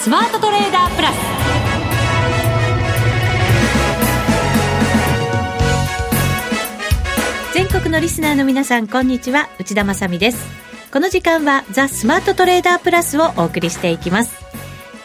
スマートトレーダープラス。全国のリスナーの皆さんこんにちは。内田まさです。この時間はザ・スマートトレーダープラスをお送りしていきます。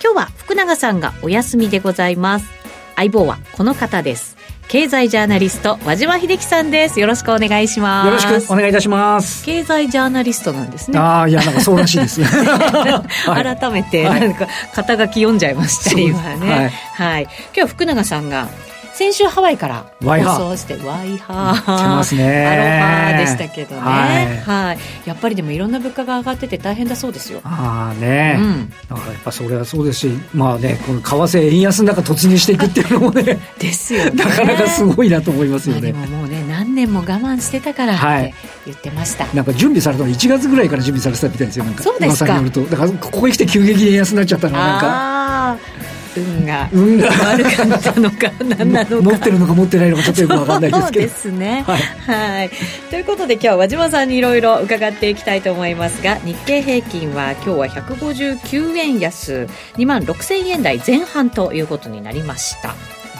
今日は福永さんがお休みでございます。相棒はこの方です。経済ジャーナリスト和島秀樹さんです。よろしくお願いします。よろしくお願いいたします。経済ジャーナリストなんですね。ああいやなんかそうらしいです。改めてなんか肩書き読んでゃいました、今ね、はい、はい、今日は福永さんが先週ハワイから放送してワイハー。ますね。アロハでしたけどね、はい、はい、やっぱりでもいろんな物価が上がってて大変だそうですよ。ああね、うん、だからやっぱそれはそうですしまあねこの為替円安の中突入していくっていうのもね ですよ、ね、なかなかすごいなと思いますよね、まあ、でももうね何年も我慢してたからって言ってました、はい、なんか準備されたの1月ぐらいから準備されてたみたいですよ。なんかそうですか。によると。だからここへ来て急激に円安になっちゃったのはなんか運が運が。悪かったのか何なのか。持ってるのか持ってないのかちょっとよく分かんないですけど。そうですね。はい、はい、ということで今日は和島さんにいろいろ伺っていきたいと思いますが日経平均は今日は159円安2万6000円台前半ということになりました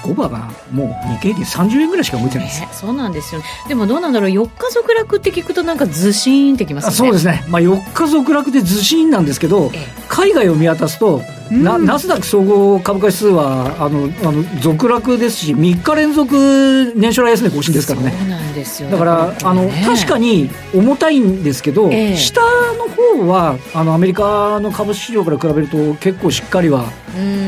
5番がもう日経平均30円ぐらいしか動いてないです、ね、そうなんですよ、ね、でもどうなんだろう4日続落って聞くとなんかずしーんってきますね。そうですね、まあ、4日続落でずしーんなんですけど、ええ、海外を見渡すとなナスダック総合株価指数はあのあの続落ですし3日連続年初来安値更新ですからね。そうなんですよ。だから、あの確かに重たいんですけど、え下の方はあのアメリカの株式市場から比べると結構しっかりは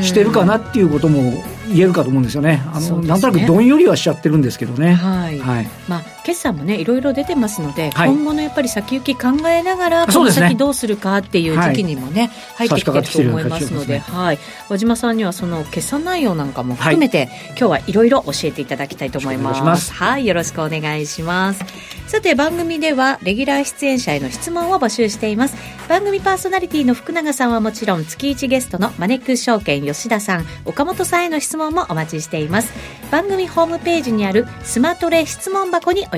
してるかなっていうことも言えるかと思うんですよね。あの、ね、なんとなくどんよりはしちゃってるんですけどね。はい。はい、まあ決算もねいろいろ出てますので、はい、今後のやっぱり先行き考えながらこの先どうするかっていう時期にもね、はい、入ってきてると思いますので、ね、はい。和島さんにはその決算内容なんかも含めて、はい、今日はいろいろ教えていただきたいと思います。はい、よろしくお願いします。さて番組ではレギュラー出演者への質問を募集しています。番組パーソナリティの福永さんはもちろん月1ゲストのマネックス証券吉田さん、岡本さんへの質問もお待ちしています。番組ホームページにあるスマトレ質問箱にお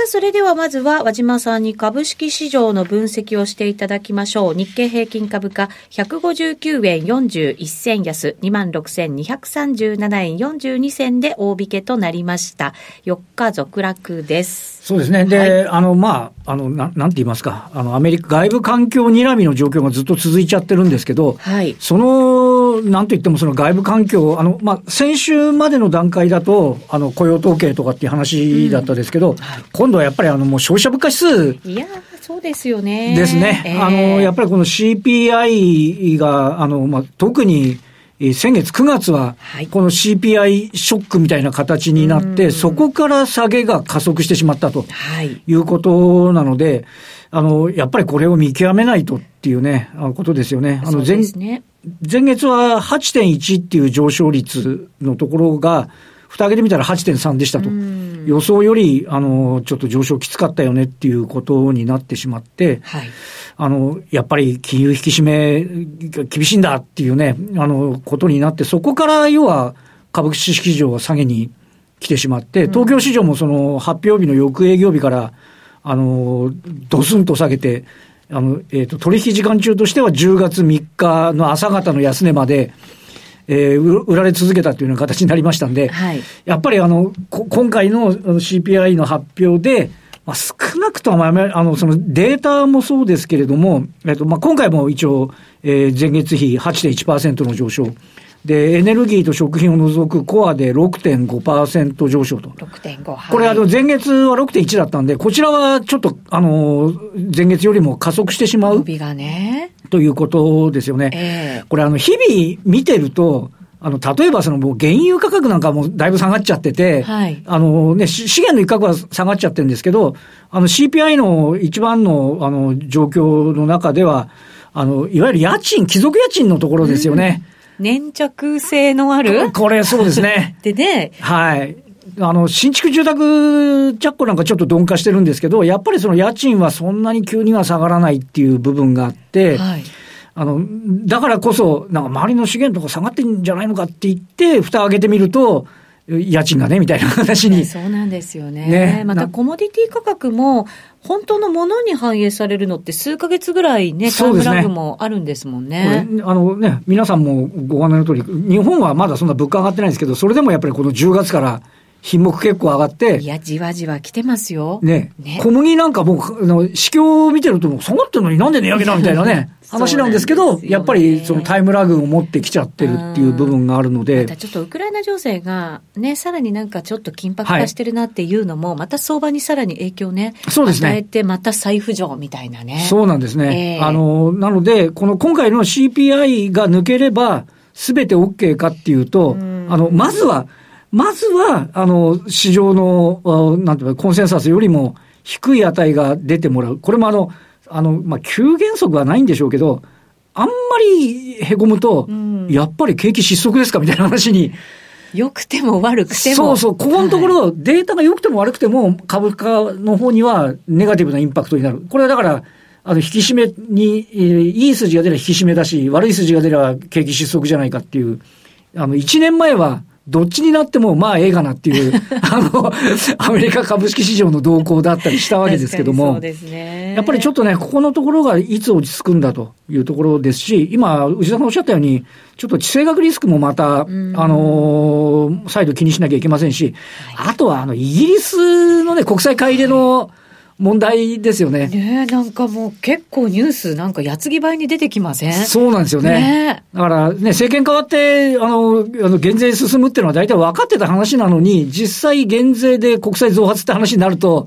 さあ、それではまずは和島さんに株式市場の分析をしていただきましょう。日経平均株価159円41銭安、26,237円42銭で大引けとなりました。4日続落です。そうですね。で、はい、あの、まあ、あの、ななんて言いますか、あの、アメリカ外部環境睨みの状況がずっと続いちゃってるんですけど、はい。その、なんと言ってもその外部環境、あの、まあ、先週までの段階だと、あの、雇用統計とかっていう話だったですけど、うんはい今度はやっぱりあのもう消費者物価指数。いやそうですよね。ですね。えー、あの、やっぱりこの CPI が、あの、まあ、特に、先月9月は、この CPI ショックみたいな形になって、そこから下げが加速してしまったということなので、あの、やっぱりこれを見極めないとっていうね、ことですよね。あの前、ね、前月は8.1っていう上昇率のところが、蓋開けてみたら8.3でしたと。予想より、あの、ちょっと上昇きつかったよねっていうことになってしまって、はい、あの、やっぱり金融引き締めが厳しいんだっていうね、あの、ことになって、そこから要は株式市場は下げに来てしまって、東京市場もその発表日の翌営業日から、あの、ドスンと下げて、あの、えっ、ー、と、取引時間中としては10月3日の朝方の安値まで、えー、売られ続けたというような形になりましたんで、はい、やっぱりあの、今回の CPI の発表で、まあ、少なくとも、あの、そのデータもそうですけれども、えっと、まあ、今回も一応、えー、前月比8.1%の上昇。で、エネルギーと食品を除くコアで6.5%上昇と。6.5、はい、これ、あの、前月は6.1だったんで、こちらはちょっと、あの、前月よりも加速してしまう。がね。ということですよね。えー、これ、あの、日々見てると、あの、例えばそのもう原油価格なんかもだいぶ下がっちゃってて、はい、あのね、資源の一角は下がっちゃってるんですけど、あの CPI の一番のあの状況の中では、あの、いわゆる家賃、貴族家賃のところですよね。うん粘着性のある？これそうですね。でね。はい。あの、新築住宅着工なんかちょっと鈍化してるんですけど、やっぱりその家賃はそんなに急には下がらないっていう部分があって、はい、あの、だからこそ、なんか周りの資源とか下がってんじゃないのかって言って、蓋開けてみると、家賃がね、みたいな話に。そうなんですよね。ねまたコモディティ価格も、本当のものに反映されるのって数か月ぐらいね、タイムラグもあるんですもんね。ねあのね、皆さんもご案内の通り、日本はまだそんな物価上がってないんですけど、それでもやっぱりこの10月から品目結構上がって。いや、じわじわ来てますよ。ね。ね小麦なんかもう、あの、市況を見てるともう下がってるのになんで値上げだみたいなね。話なんですけど、ね、やっぱりそのタイムラグを持ってきちゃってるっていう部分があるので。またちょっとウクライナ情勢がね、さらになんかちょっと緊迫化してるなっていうのも、はい、また相場にさらに影響ね。そうですね。与えてまた再浮上みたいなね。そうなんですね。えー、あの、なので、この今回の CPI が抜ければ、すべて OK かっていうと、うあの、まずは、まずは、あの、市場の、なんていうか、コンセンサスよりも低い値が出てもらう。これもあの、あの、まあ、急減速はないんでしょうけど、あんまりへこむと、うん、やっぱり景気失速ですかみたいな話に。良くても悪くても。そうそう、ここのところ、はい、データが良くても悪くても、株価の方にはネガティブなインパクトになる。これはだから、あの、引き締めに、いい筋が出れば引き締めだし、悪い筋が出れば景気失速じゃないかっていう、あの、1年前は、どっちになっても、まあ、ええがなっていう、あの、アメリカ株式市場の動向だったりしたわけですけども、そうですね。やっぱりちょっとね、ここのところがいつ落ち着くんだというところですし、今、内田さんおっしゃったように、ちょっと地政学リスクもまた、あの再度気にしなきゃいけませんし、あとは、あの、イギリスのね、国際買い入れの、問題ですよね。ねなんかもう結構ニュースなんか矢継ぎ早に出てきません？そうなんですよね。ねだからね、政権変わって、あの、あの減税進むっていうのは大体分かってた話なのに、実際減税で国債増発って話になると、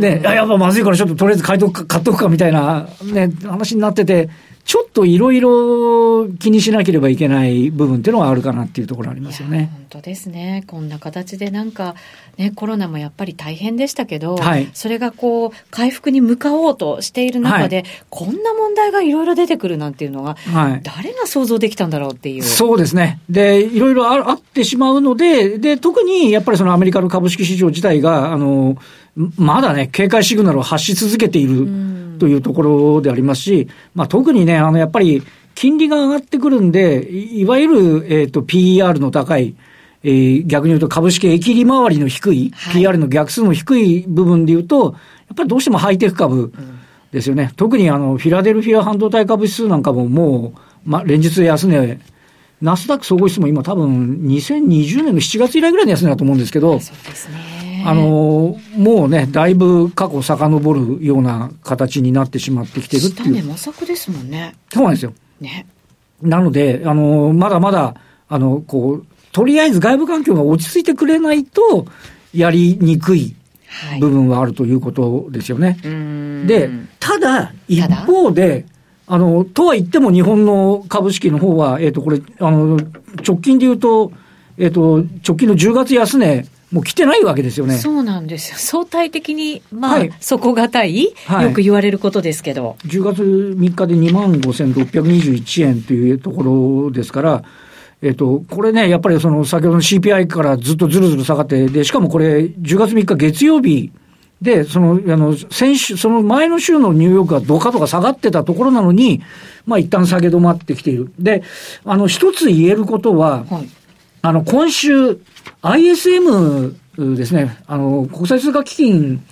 ね、やっぱまずいからちょっととりあえず買いとくか、買っとくかみたいな、ね、話になってて、ちょっといろいろ気にしなければいけない部分っていうのはあるかなっていうところありますよね。本当ですね。こんな形でなんか、ね、コロナもやっぱり大変でしたけど、はい、それがこう、回復に向かおうとしている中で、はい、こんな問題がいろいろ出てくるなんていうのは、はい、誰が想像できたんだろうっていう。そうですね。で、いろいろあってしまうので、で、特にやっぱりそのアメリカの株式市場自体が、あの、まだね、警戒シグナルを発し続けているというところでありますし、まあ、特にね、あの、やっぱり、金利が上がってくるんで、いわゆる、えっ、ー、と、PER の高い、えー、逆に言うと株式益利回りの低い、はい、PR の逆数の低い部分で言うと、やっぱりどうしてもハイテク株ですよね。うん、特にあの、フィラデルフィア半導体株指数なんかももう、ま、連日安値、ナスダック総合指数も今多分2020年の7月以来ぐらいの安値だと思うんですけど、そうですね。あの、もうね、だいぶ過去遡るような形になってしまってきてるっていう。下値ですもんね。そうなんですよ。ね。なので、あの、まだまだ、あの、こう、とりあえず外部環境が落ち着いてくれないと、やりにくい部分はあるということですよね。はい、で、ただ、一方で、あの、とは言っても日本の株式の方は、えっ、ー、と、これ、あの、直近で言うと、えっ、ー、と、直近の10月安値、もう来てないわけですよね。そうなんですよ。相対的に、まあ、はい、底堅い、はい、よく言われることですけど。10月3日で2万5621円というところですから、えっと、これね、やっぱりその先ほどの CPI からずっとずるずる下がって、で、しかもこれ、10月3日月曜日で、その、あの、先週、その前の週のニューヨークがどかとか下がってたところなのに、まあ一旦下げ止まってきている。で、あの、一つ言えることは、はい、あの、今週、ISM ですね、あの、国際通貨基金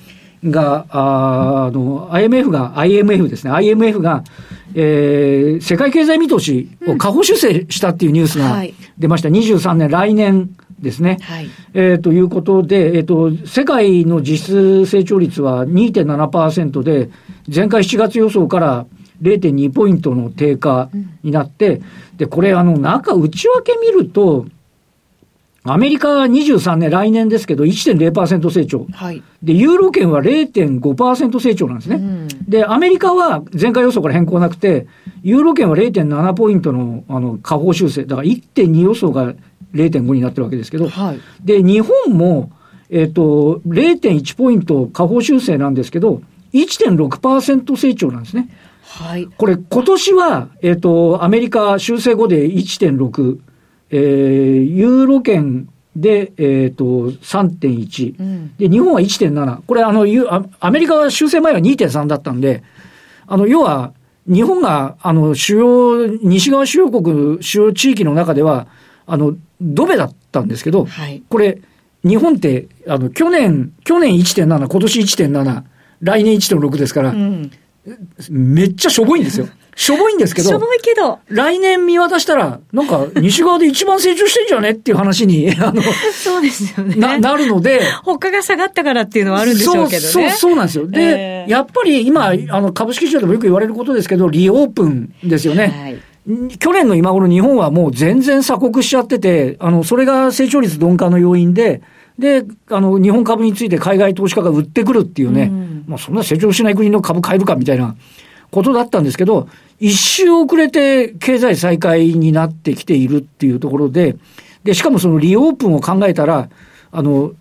が、ああの、IMF が、IMF ですね、IMF が、えー、世界経済見通しを下方修正したっていうニュースが出ました。うんはい、23年、来年ですね。はい、えー、ということで、えっ、ー、と、世界の実質成長率は2.7%で、前回7月予想から0.2ポイントの低下になって、うん、で、これ、あの、中、内訳見ると、アメリカは23年、来年ですけど、1.0%成長。はい。で、ユーロ圏は0.5%成長なんですね。うん、で、アメリカは前回予想から変更なくて、ユーロ圏は0.7ポイントの、あの、下方修正。だから1.2予想が0.5になってるわけですけど、はい。で、日本も、えっ、ー、と、0.1ポイント下方修正なんですけど、1.6%成長なんですね。はい。これ、今年は、えっ、ー、と、アメリカ修正後で1.6、えー、ユーロ圏で、えっ、ー、と、3.1、うん、で、日本は1.7。これ、あの、アメリカは修正前は2.3だったんで、あの、要は、日本が、あの、主要、西側主要国、主要地域の中では、あの、ドベだったんですけど、はい、これ、日本って、あの、去年、去年1.7、今年1.7、来年1.6ですから、うん、めっちゃしょぼいんですよ。しょぼいんですけど。しょぼいけど。来年見渡したら、なんか、西側で一番成長してんじゃねっていう話に、あの、そうですよね。な、なるので。他が下がったからっていうのはあるんでしょうけどね。そう、そうなんですよ。で、えー、やっぱり今、あの、株式市場でもよく言われることですけど、リオープンですよね。はい去年の今頃日本はもう全然鎖国しちゃってて、あの、それが成長率鈍化の要因で、で、あの、日本株について海外投資家が売ってくるっていうね、うん、まあそんな成長しない国の株買えるかみたいなことだったんですけど、一周遅れて経済再開になってきているっていうところで、で、しかもそのリオープンを考えたら、あの、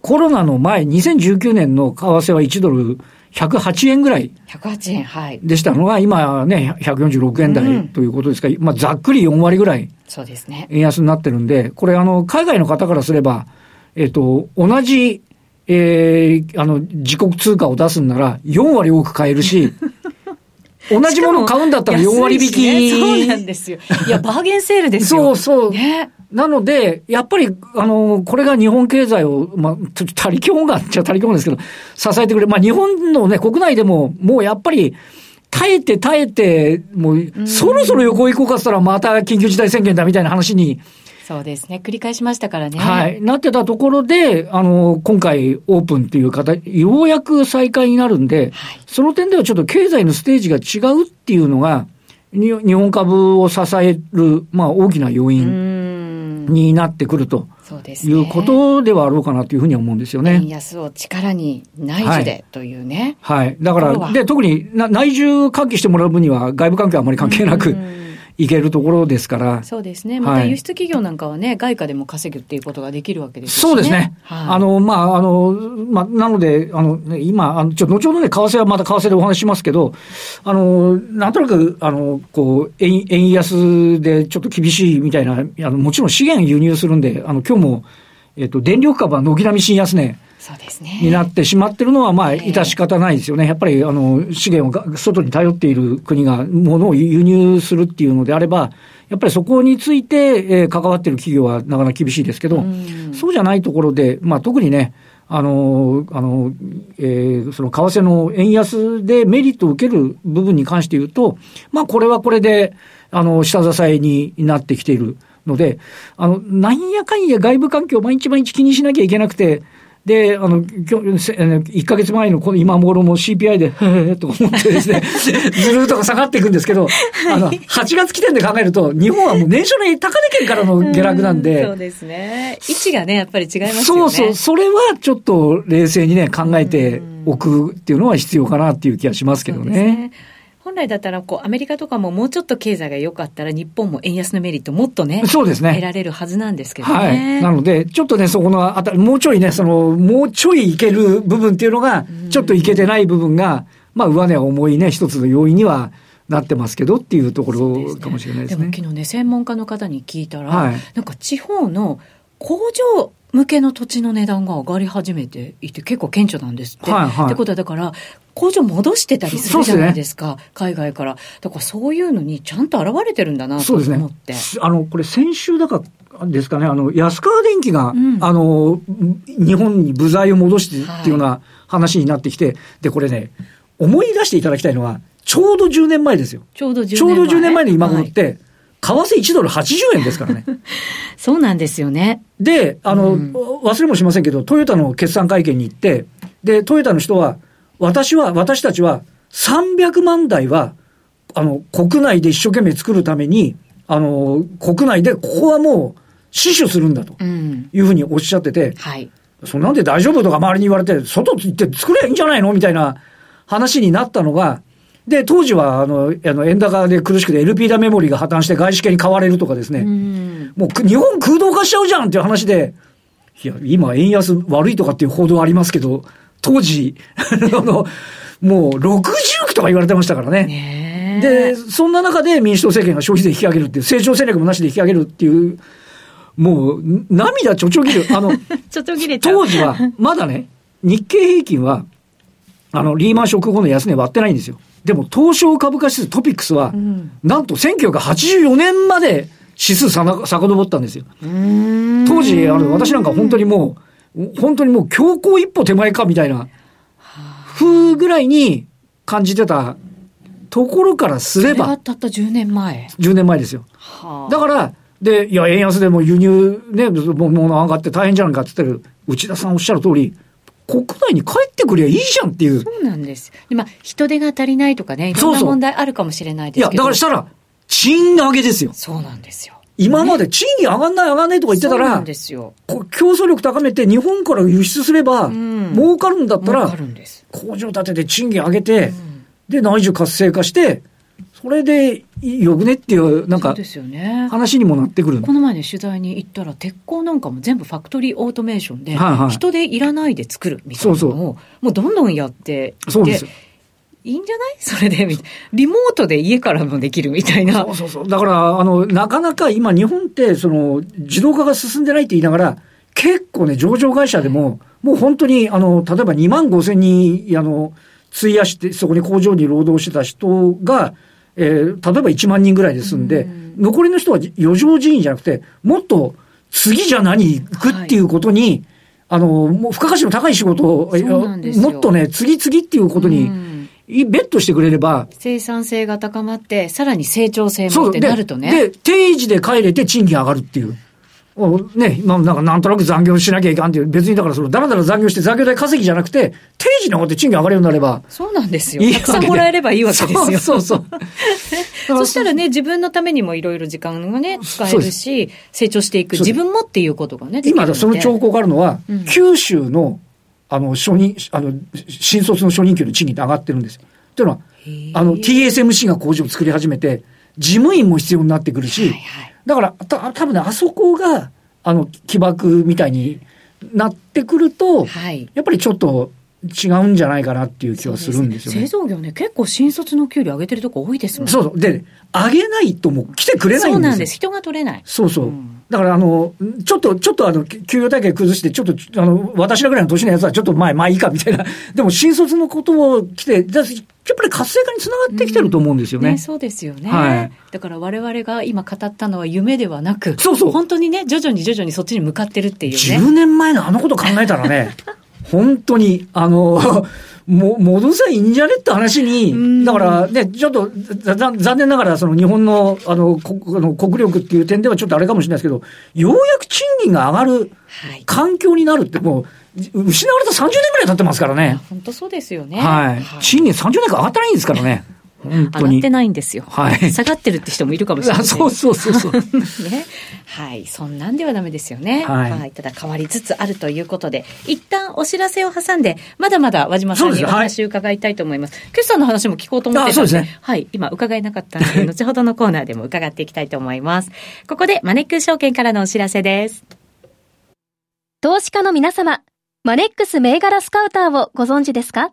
コロナの前、2019年の為替は1ドル108円ぐらい。108円、はい。でしたのが、今ね、146円台ということですから、うん、まあ、ざっくり4割ぐらい。そうですね。円安になってるんで、これ、あの、海外の方からすれば、えっ、と、同じ、えー、あの、自国通貨を出すんなら、4割多く買えるし、同じものを買うんだったら4割引き、ね。そうなんですよ。いや、バーゲンセールですよ。そうそう。ね。なので、やっぱり、あの、これが日本経済を、まあ、ちょっと他力本願っちゃ他力本ですけど、支えてくれ。まあ、日本のね、国内でも、もうやっぱり、耐えて耐えて、もう、そろそろ横行こうかったらまた緊急事態宣言だみたいな話にそうですね。繰り返しましたからね。はい。なってたところで、あの、今回オープンっていう方、ようやく再開になるんで、はい、その点ではちょっと経済のステージが違うっていうのが、日本株を支える、まあ、大きな要因になってくると。いうことではあろうかなというふうに思うんですよね。円安を力に内需でというね。はい。はい、だから、で、特に内需喚起してもらう分には外部関係はあまり関係なく、いけるところですから。そうですね。また輸出企業なんかはね、はい、外貨でも稼ぐっていうことができるわけですね。そうですね。はい、あの、まあ、あの、まあ、なので、あの、ね、今、あの、ちょ、後ほどね、為替はまた為替でお話しますけど、あの、なんとなく、あの、こう、円、円安でちょっと厳しいみたいな、あの、もちろん資源輸入するんで、あの、今日も、えっと、電力株は軒並み新安値。そうですね。になってしまってるのは、まあ、致し方ないですよね。やっぱり、あの、資源を外に頼っている国が、ものを輸入するっていうのであれば、やっぱりそこについて、えー、関わっている企業はなかなか厳しいですけど、うそうじゃないところで、まあ、特にね、あの、あの、えー、その為替の円安でメリットを受ける部分に関して言うと、まあ、これはこれで、あの、下支えになってきているので、あの、なんやかんや外部環境を毎日毎日気にしなきゃいけなくて、で、あの、今日、1ヶ月前のこの今頃も CPI で、へへと思ってですね、ずるっと下がっていくんですけど、あの、8月起点で考えると、日本はもう年初年高値圏からの下落なんで。そうですね。位置がね、やっぱり違いますよね。そうそう。それはちょっと冷静にね、考えておくっていうのは必要かなっていう気がしますけどね。本来だったらこうアメリカとかももうちょっと経済が良かったら日本も円安のメリットもっとねそうですね。得られるはずなんですけどね。はい、なのでちょっとねそこのあたもうちょいねそのもうちょいいける部分っていうのがちょっといけてない部分が、まあ上値は重いね一つの要因にはなってますけどっていうところかもしれないですね。でも昨日ね専門家の方に聞いたら、はい、なんか地方の工場向けの土地の値段が上がり始めていて結構顕著なんですって。はいはい、ってことはだから工場戻してたりするじゃないですか、ね、海外から。だからそういうのにちゃんと現れてるんだなと思って。ね、あの、これ先週だからですかね、あの、安川電機が、うん、あの、日本に部材を戻してっていうような話になってきて、はい、で、これね、思い出していただきたいのは、ちょうど10年前ですよ。ちょうど10年前。ちょうど10年前の今頃って、はい為替1ドル80円ですからね。そうなんですよね。で、あの、うん、忘れもしませんけど、トヨタの決算会見に行って、で、トヨタの人は、私は、私たちは300万台は、あの、国内で一生懸命作るために、あの、国内でここはもう死守するんだというふうにおっしゃってて、うん、はい。そんなんで大丈夫とか周りに言われて、外行って作ればいいんじゃないのみたいな話になったのが、で、当時は、あの、あの円高で苦しくて LP ダメモリが破綻して外資系に買われるとかですね、うん、もう日本空洞化しちゃうじゃんっていう話で、いや、今円安悪いとかっていう報道ありますけど、当時、あの、もう60億とか言われてましたからね。ねで、そんな中で民主党政権が消費税引き上げるっていう、成長戦略もなしで引き上げるっていう、もう、涙ちょちょぎる。あの、ちょちょぎれ当時は、まだね、日経平均は、あの、リーマンショック後の安値割ってないんですよ。でも、東証株価指数トピックスは、うん、なんと1984年まで指数さな遡ったんですよ。当時、あの、私なんか本当にもう、本当にもう強行一歩手前かみたいな、風ぐらいに感じてたところからすれば。それがたった10年前。10年前ですよ。だから、で、いや、円安でも輸入ね、もの上がって大変じゃんかって言ってる、内田さんおっしゃる通り、国内に帰ってくりゃいいじゃんっていう。そうなんです。で、まあ、人手が足りないとかね、いろんな問題あるかもしれないですけど。いや、だからしたら、賃上げですよ。そうなんですよ。今まで賃金上がんない上がんないとか言ってたら、そうなんですよ。競争力高めて日本から輸出すれば、うん、儲かるんだったら、工場建てて賃金上げて、うん、で、内需活性化して、それでよくねっていう、なんか、話にもなってくる、この前ね、取材に行ったら、鉄鋼なんかも全部ファクトリーオートメーションで、人でいらないで作るみたいなのを、もうどんどんやってそうですいいんじゃない？それで、リモートで家からもできるみたいな。そうそうそう。だから、あの、なかなか今日本って、その、自動化が進んでないって言いながら、結構ね、上場会社でも、もう本当に、あの、例えば2万5千人、あの、費やして、そこに工場に労働してた人が、えー、例えば1万人ぐらいで済んで、ん残りの人は余剰人員じゃなくて、もっと次じゃ何行くっていうことに、はい、あの、もう付加価値の高い仕事を、もっとね、次々っていうことに、ベットしてくれれば。生産性が高まって、さらに成長性もってなるとね。で、定時で帰れて賃金上がるっていう。ね、今なんかなんとなく残業しなきゃいかんっていう、別にだからその、だらだら残業して残業代稼ぎじゃなくて、定時に上がって賃金上がるようになれば。そうなんですよ。いいたくさんもらえればいいわけですよ。そうそうそ したらね、自分のためにもいろいろ時間がね、使えるし、成長していく、自分もっていうことがね、今、その兆候があるのは、うん、九州の、あの、初任、あの、新卒の初任給の賃金って上がってるんですよ。というのは、あの、TSMC が工場を作り始めて、事務員も必要になってくるし、はいはい、だから、た多分ね、あそこが、あの、起爆みたいになってくると、はい、やっぱりちょっと、違うんじゃないかなっていう気はするんですよね。製造業ね、結構新卒の給料上げてるとこ多いですもんそうそう。で、上げないともう来てくれないんですよ。そうなんです。人が取れない。そうそう。うん、だからあの、ちょっと、ちょっとあの、給与体系崩して、ちょっと、あの、私らぐらいの年のやつはちょっと前、まあいいかみたいな。でも新卒のことを来て、やっぱり活性化につながってきてると思うんですよね。うん、ねそうですよね。はい。だから我々が今語ったのは夢ではなく、そうそう。本当にね、徐々に徐々にそっちに向かってるっていうね。10年前のあのこと考えたらね、本当に、あの、も、戻せばいいんじゃねって話に、だからね、ちょっと残念ながら、その日本の、あの、あの国力っていう点ではちょっとあれかもしれないですけど、ようやく賃金が上がる環境になるって、もう、失われた30年ぐらい経ってますからね。本当そうですよね。はい。賃金30年間上がってないんですからね。上がってないんですよ。はい。下がってるって人もいるかもしれない。そうそうそうそう。ね。はい。そんなんではダメですよね。はい。はい、ただ変わりつつあるということで、一旦お知らせを挟んで、まだまだ和島さんにお話を伺いたいと思います。すはい、決算の話も聞こうと思ってたので、でね、はい。今伺えなかったので、後ほどのコーナーでも伺っていきたいと思います。ここでマネックス証券からのお知らせです。投資家の皆様、マネックス銘柄スカウターをご存知ですか？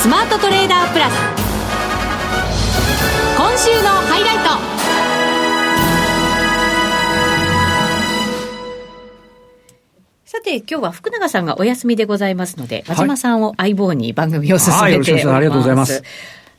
スマートトレーダープラス。今週のハイライト。さて、今日は福永さんがお休みでございますので、和島さんを相棒に番組を進めております。はい、ありがとうございます。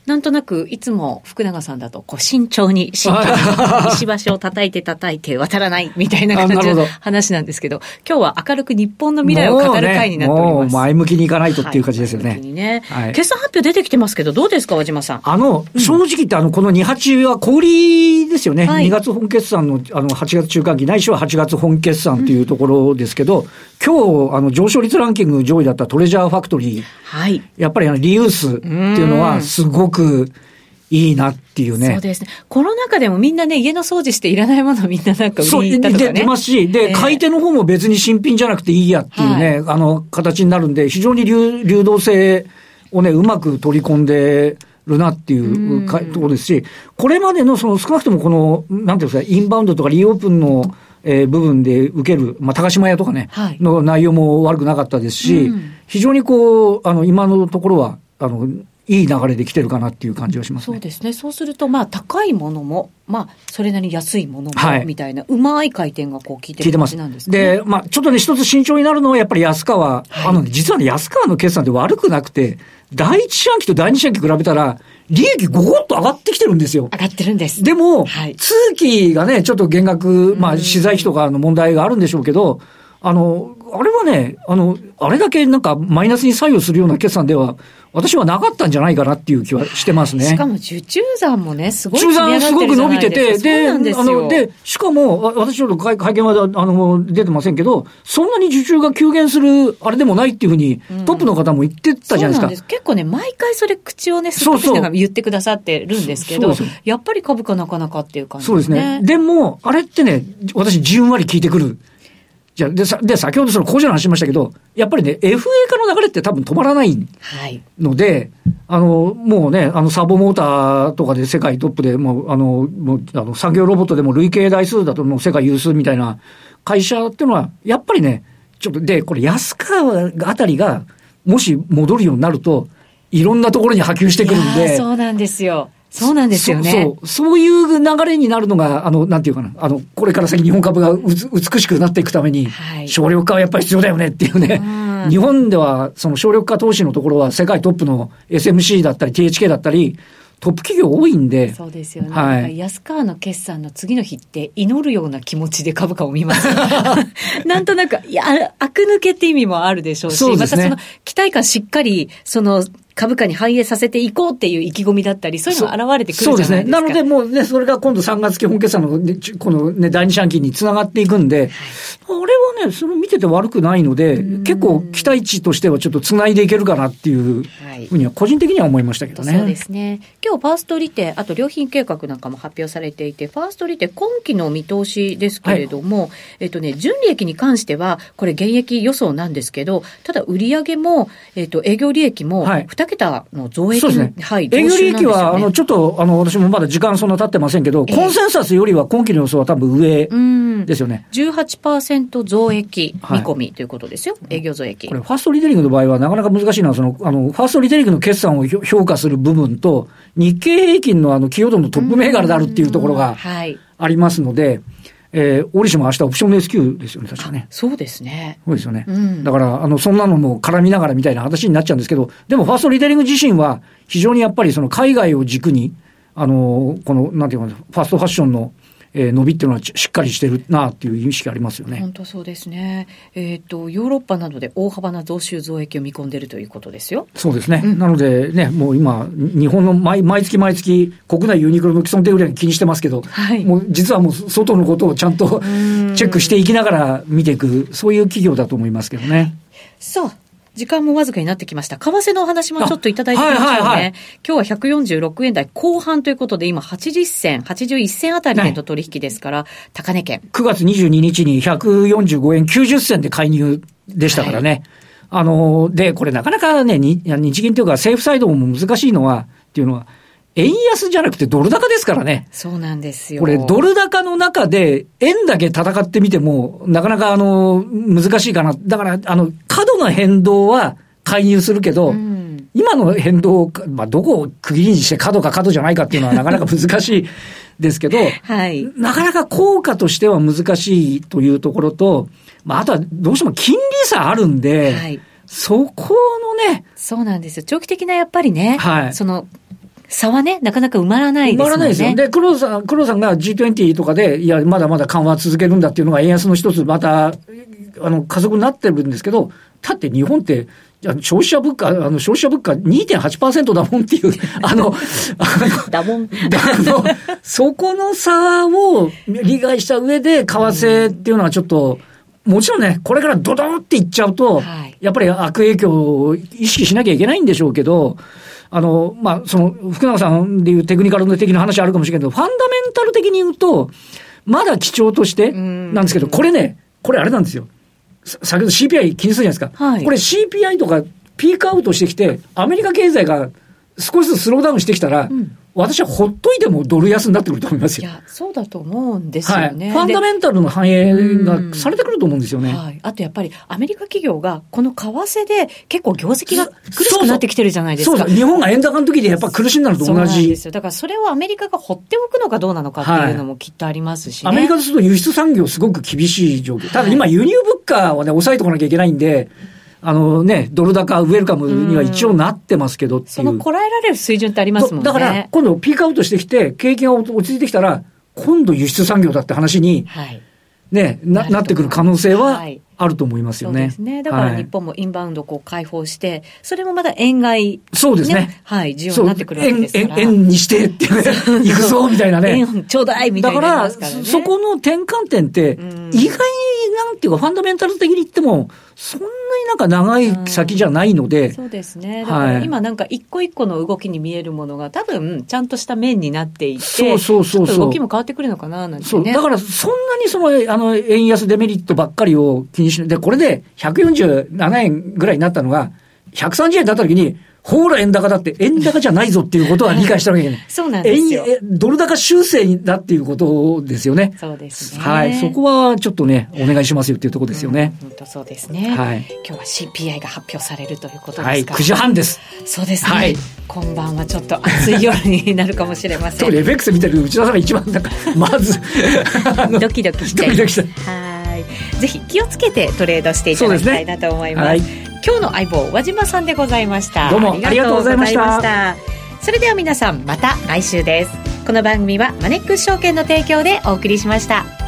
なんとなく、いつも福永さんだと、こう、慎重に、慎重に、石橋を叩いて叩いて渡らない、みたいな感じの 話なんですけど、今日は明るく日本の未来を語る会になっております。もう、ね、前向きにいかないとっていう感じですよね。はい、ね、はい、決算発表出てきてますけど、どうですか、和島さん。あの、正直言って、あの、この28は小売りですよね。はい、2月本決算の、あの、8月中間期、ないしは8月本決算というところですけど、うん、今日、あの、上昇率ランキング上位だったトレジャーファクトリー。はい。やっぱりあの、リユースっていうのは、すごく、いいなっていうね。そうですね。コロナ禍でもみんなね、家の掃除していらないものみんななんか売りに行ったとかね。そう、出ますし、で、えー、買い手の方も別に新品じゃなくていいやっていうね、はい、あの、形になるんで、非常に流流動性をね、うまく取り込んで、るなっていうかところですし、これまでのその少なくともこの、なんていうんですか、インバウンドとかリオープンの、えー、部分で受ける、まあ、高島屋とかね、はい、の内容も悪くなかったですし、うん、非常にこう、あの、今のところは、あの、いい流れで来てるかなっていう感じはします、ね、そうですね。そうすると、まあ、高いものも、まあ、それなりに安いものも、みたいな、うまい回転がこう効いてる感じなんですね。で、まあ、ちょっとね、一つ慎重になるのは、やっぱり安川、はい、あの、ね、実はね、安川の決算って悪くなくて、第一四半期と第二四半期比べたら、利益ごごっと上がってきてるんですよ。上がってるんです。でも、はい、通期がね、ちょっと減額、まあ、資材費とかの問題があるんでしょうけど、あの、あれはね、あの、あれだけなんかマイナスに作用するような決算では、私はなかったんじゃないかなっていう気はしてますね。しかも受注残もね、すごい受注残すごく伸びてて、で、あの、で、しかも、私ちょっと会見は、あの、出てませんけど、そんなに受注が急減するあれでもないっていうふうに、トップの方も言ってたじゃないですか。す結構ね、毎回それ口をね、すっと言ってくださってるんですけど、やっぱり株価なかなかっていう感じですね。そうですね。でも、あれってね、私じんわり聞いてくる。じゃで、さ、で、先ほどその工場の話しましたけど、やっぱりね、FA 化の流れって多分止まらないので、はい、あの、もうね、あの、サボモーターとかで世界トップで、もう、あの、もう、あの、産業ロボットでも累計台数だともう世界有数みたいな会社っていうのは、やっぱりね、ちょっと、で、これ安川あたりが、もし戻るようになると、いろんなところに波及してくるんで。そうなんですよ。そうなんですよね。そう、そういう流れになるのが、あの、なんていうかな、あの、これから先日本株が美しくなっていくために、はい、省力化はやっぱり必要だよねっていうね。う日本では、その省力化投資のところは世界トップの SMC だったり THK だったり、トップ企業多いんで。そうですよね。はい。安川の決算の次の日って祈るような気持ちで株価を見ます。なんとなく、いや、悪抜けって意味もあるでしょうし、うね、またその期待感しっかり、その株価に反映させていこうっていう意気込みだったり、そういうのが現れてくるじゃないですか。そうですね。なので、もうね、それが今度3月期本決算の、ね、このね、第二四半期につながっていくんで、はい、あれはね、それ見てて悪くないので、結構期待値としてはちょっとつないでいけるかなっていうふうには、個人的には思いましたけどね、はい。そうですね。今日、ファーストリテ、あと良品計画なんかも発表されていて、ファーストリテ、今期の見通しですけれども、はい、えっとね、純利益に関しては、これ、現役予想なんですけど、ただ、売上も、えっと、営業利益も、2桁の増増益そうですね。はい。営業利益は、あの、ちょっと、あの、私もまだ時間そんな経ってませんけど、コンセンサスよりは今期の予想は多分上ですよね。18%増益見込みということですよ。営業増益。これ、ファーストリテイリングの場合はなかなか難しいのは、その、あの、ファーストリテイリングの決算を評価する部分と、日経平均のあの、寄与度のトップ銘柄であるっていうところがありますので、えー、折しも明日オプション S q ですよね、確かね。そうですね。そうですよね。うん、だから、あの、そんなのも絡みながらみたいな話になっちゃうんですけど、でもファーストリテイリング自身は、非常にやっぱりその海外を軸に、あの、この、なんていうか、ファーストファッションの、えー、伸びっていうのはしっかりしてるなっていう意識ありますよね。本当そうですね。えっ、ー、と、ヨーロッパなどで大幅な増収増益を見込んでいるということですよ。そうですね。うん、なのでね、もう今、日本の毎毎月毎月、国内ユニクロの既存手売上気にしてますけど、はい、もう実はもう外のことをちゃんとチェックしていきながら見ていく、そういう企業だと思いますけどね。そう。時間もわずかになってきました。為替のお話もちょっといただいてみましょうね。はいはいはい、今日は146円台後半ということで、今80銭、81銭あたりでの取引ですから、高値圏。9月22日に145円90銭で介入でしたからね。はい、あの、で、これなかなかね、日銀というか政府サイドも難しいのは、っていうのは、円安じゃなくてドル高ですからね。そうなんですよ。これドル高の中で円だけ戦ってみても、なかなかあの、難しいかな。だから、あの、過度な変動は介入するけど、うん、今の変動、まあ、どこを区切りにして過度か過度じゃないかっていうのはなかなか難しいですけど、はい、なかなか効果としては難しいというところと、まあ、あとはどうしても金利差あるんで、はいそこのね。そうなんですよ。長期的なやっぱりね、はい、その差はね、なかなか埋まらないですよね。埋まらないですよ。で、黒田さん、黒田さんが G20 とかで、いや、まだまだ緩和続けるんだっていうのが円安の一つ、また、あの、加速になってるんですけど、だって日本って、消費者物価、あの、消費者物価2.8%だもんっていう、あの、あの、だもん。あの、そこの差を理解した上で、為替っていうのはちょっと、もちろんね、これからドドンっていっちゃうと、はい、やっぱり悪影響を意識しなきゃいけないんでしょうけど、あの、まあ、その、福永さんでいうテクニカル的な話あるかもしれないけど、ファンダメンタル的に言うと、まだ基調としてなんですけど、これね、これあれなんですよ。先ほど CPI 気にするじゃないですか。はい、これ CPI とかピークアウトしてきて、アメリカ経済が少しずつスローダウンしてきたら、うん私はほっといてもドル安になってくると思いますよ。いや、そうだと思うんですよね。はい、ファンダメンタルの反映がされてくると思うんですよね。はい。あとやっぱりアメリカ企業がこの為替で結構業績が苦しくなってきてるじゃないですか。そうそう日本が円高の時でやっぱ苦しんだのと同じ。そうですよ。だからそれをアメリカが放っておくのかどうなのかっていうのもきっとありますし、ねはい、アメリカとすると輸出産業すごく厳しい状況。ただ今輸入物価はね、抑えておかなきゃいけないんで、あのね、ドル高、ウェルカムには一応なってますけどっていう。そのこらえられる水準ってありますもんね。だから、今度ピークアウトしてきて、景気が落ち着いてきたら、今度輸出産業だって話に、はい、ね、な、なってくる可能性は、あると思いますよね。そうですね。だから日本もインバウンドこう開放して、それもまた円買い、ね、そうですね。はい、需要になってくるわけですから。円、円にしてってね、行くぞみたいなね。円ちょうだいみたいな、ね、だから、そこの転換点って、意外になんていうか、ファンダメンタル的に言っても、そんなになんか長い先じゃないので。そうですね。だから今なんか一個一個の動きに見えるものが多分ちゃんとした面になっていて、そうそうそうそう。動きも変わってくるのかななんて、ね、そう。だからそんなにその、あの、円安デメリットばっかりを気にしない。で、これで147円ぐらいになったのが、130円だった時に、ほら円高だって、円高じゃないぞっていうことは理解したわけじゃない。そうなんですよ。ドル高修正だっていうことですよね。そうですね。はい。そこはちょっとね、お願いしますよっていうところですよね。本、当、そうですね。はい。今日は CPI が発表されるということですか？はい、9時半です。そうですね。はい。今晩はちょっと暑い夜になるかもしれません。特に FX 見てる内田さんが一番なんか、まずドキドキしちゃいます。ドキドキした。はい。ぜひ気をつけてトレードしていただきたいなと思います。はい今日の相棒和島さんでございました。どうもありがとうございました。それでは皆さんまた来週です。この番組はマネックス証券の提供でお送りしました